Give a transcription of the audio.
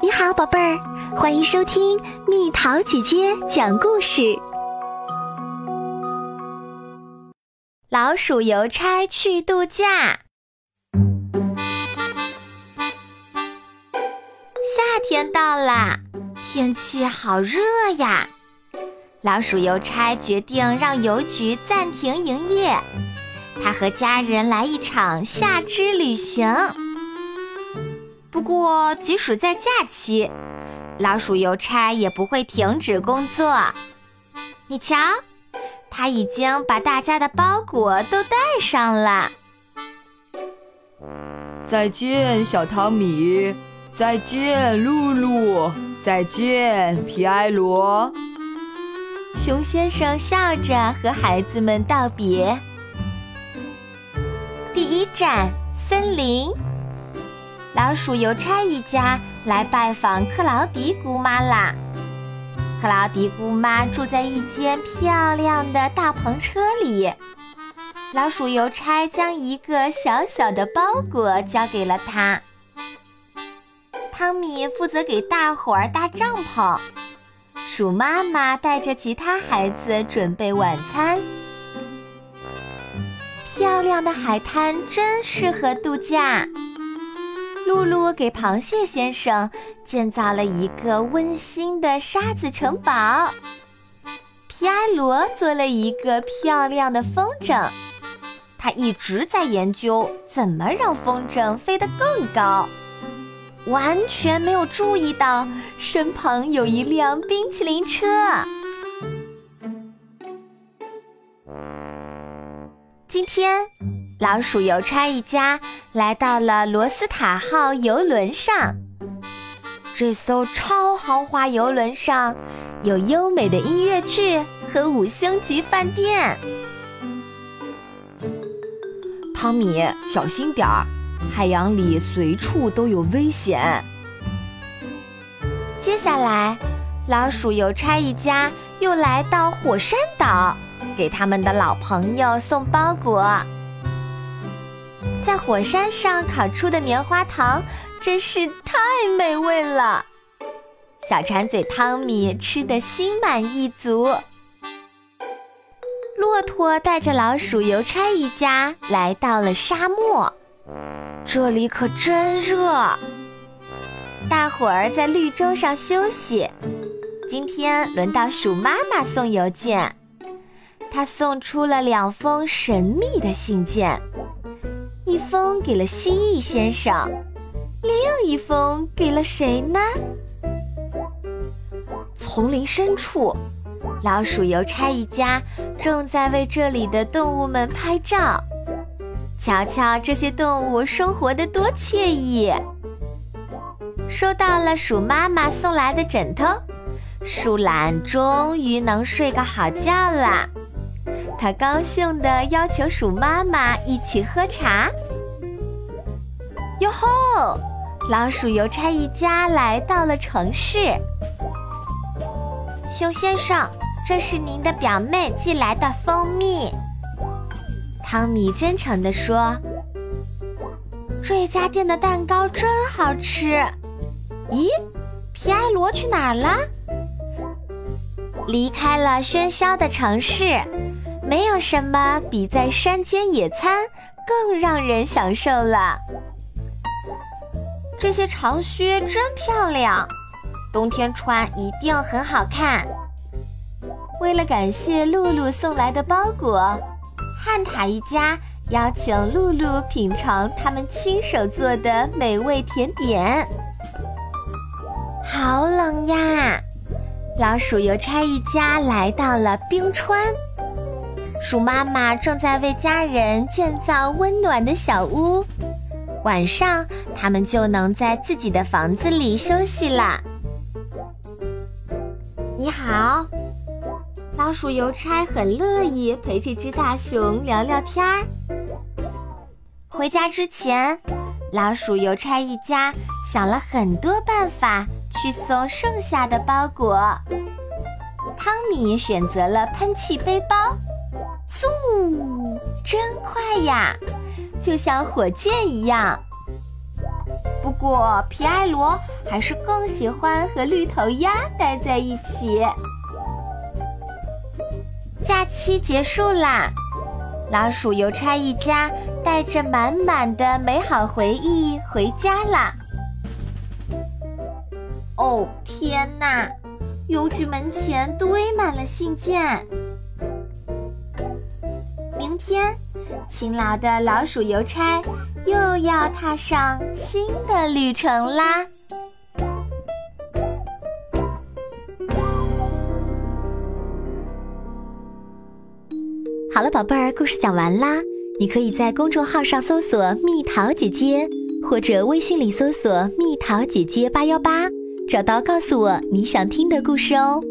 你好，宝贝儿，欢迎收听蜜桃姐姐讲故事。老鼠邮差去度假。夏天到啦，天气好热呀！老鼠邮差决定让邮局暂停营业，他和家人来一场夏之旅行。不过，即使在假期，老鼠邮差也不会停止工作。你瞧，他已经把大家的包裹都带上了。再见，小汤米！再见，露露！再见，皮埃罗！熊先生笑着和孩子们道别。第一站，森林。老鼠邮差一家来拜访克劳迪姑妈啦。克劳迪姑妈住在一间漂亮的大篷车里。老鼠邮差将一个小小的包裹交给了他。汤米负责给大伙儿搭帐篷，鼠妈妈带着其他孩子准备晚餐。漂亮的海滩真适合度假。露露给螃蟹先生建造了一个温馨的沙子城堡。皮埃罗做了一个漂亮的风筝，他一直在研究怎么让风筝飞得更高，完全没有注意到身旁有一辆冰淇淋车。今天。老鼠邮差一家来到了罗斯塔号游轮上。这艘超豪华游轮上有优美的音乐剧和五星级饭店。汤米，小心点儿，海洋里随处都有危险。接下来，老鼠邮差一家又来到火山岛，给他们的老朋友送包裹。在火山上烤出的棉花糖真是太美味了，小馋嘴汤米吃得心满意足。骆驼带着老鼠邮差一家来到了沙漠，这里可真热。大伙儿在绿洲上休息。今天轮到鼠妈妈送邮件，她送出了两封神秘的信件。一封给了蜥蜴先生，另一封给了谁呢？丛林深处，老鼠邮差一家正在为这里的动物们拍照。瞧瞧这些动物生活的多惬意！收到了鼠妈妈送来的枕头，树懒终于能睡个好觉了。他高兴地邀请鼠妈妈一起喝茶。哟吼！老鼠邮差一家来到了城市。熊先生，这是您的表妹寄来的蜂蜜。汤米真诚地说：“这家店的蛋糕真好吃。”咦，皮埃罗去哪儿了？离开了喧嚣的城市。没有什么比在山间野餐更让人享受了。这些长靴真漂亮，冬天穿一定很好看。为了感谢露露送来的包裹，汉塔一家邀请露露品尝他们亲手做的美味甜点。好冷呀！老鼠邮差一家来到了冰川。鼠妈妈正在为家人建造温暖的小屋，晚上他们就能在自己的房子里休息啦。你好，老鼠邮差很乐意陪这只大熊聊聊天儿。回家之前，老鼠邮差一家想了很多办法去送剩下的包裹。汤米选择了喷气背包。嗖，真快呀，就像火箭一样。不过皮埃罗还是更喜欢和绿头鸭待在一起。假期结束啦，老鼠邮差一家带着满满的美好回忆回家啦。哦，天哪！邮局门前堆满了信件。天，勤劳的老鼠邮差又要踏上新的旅程啦。好了，宝贝儿，故事讲完啦。你可以在公众号上搜索“蜜桃姐姐”，或者微信里搜索“蜜桃姐姐八幺八”，找到告诉我你想听的故事哦。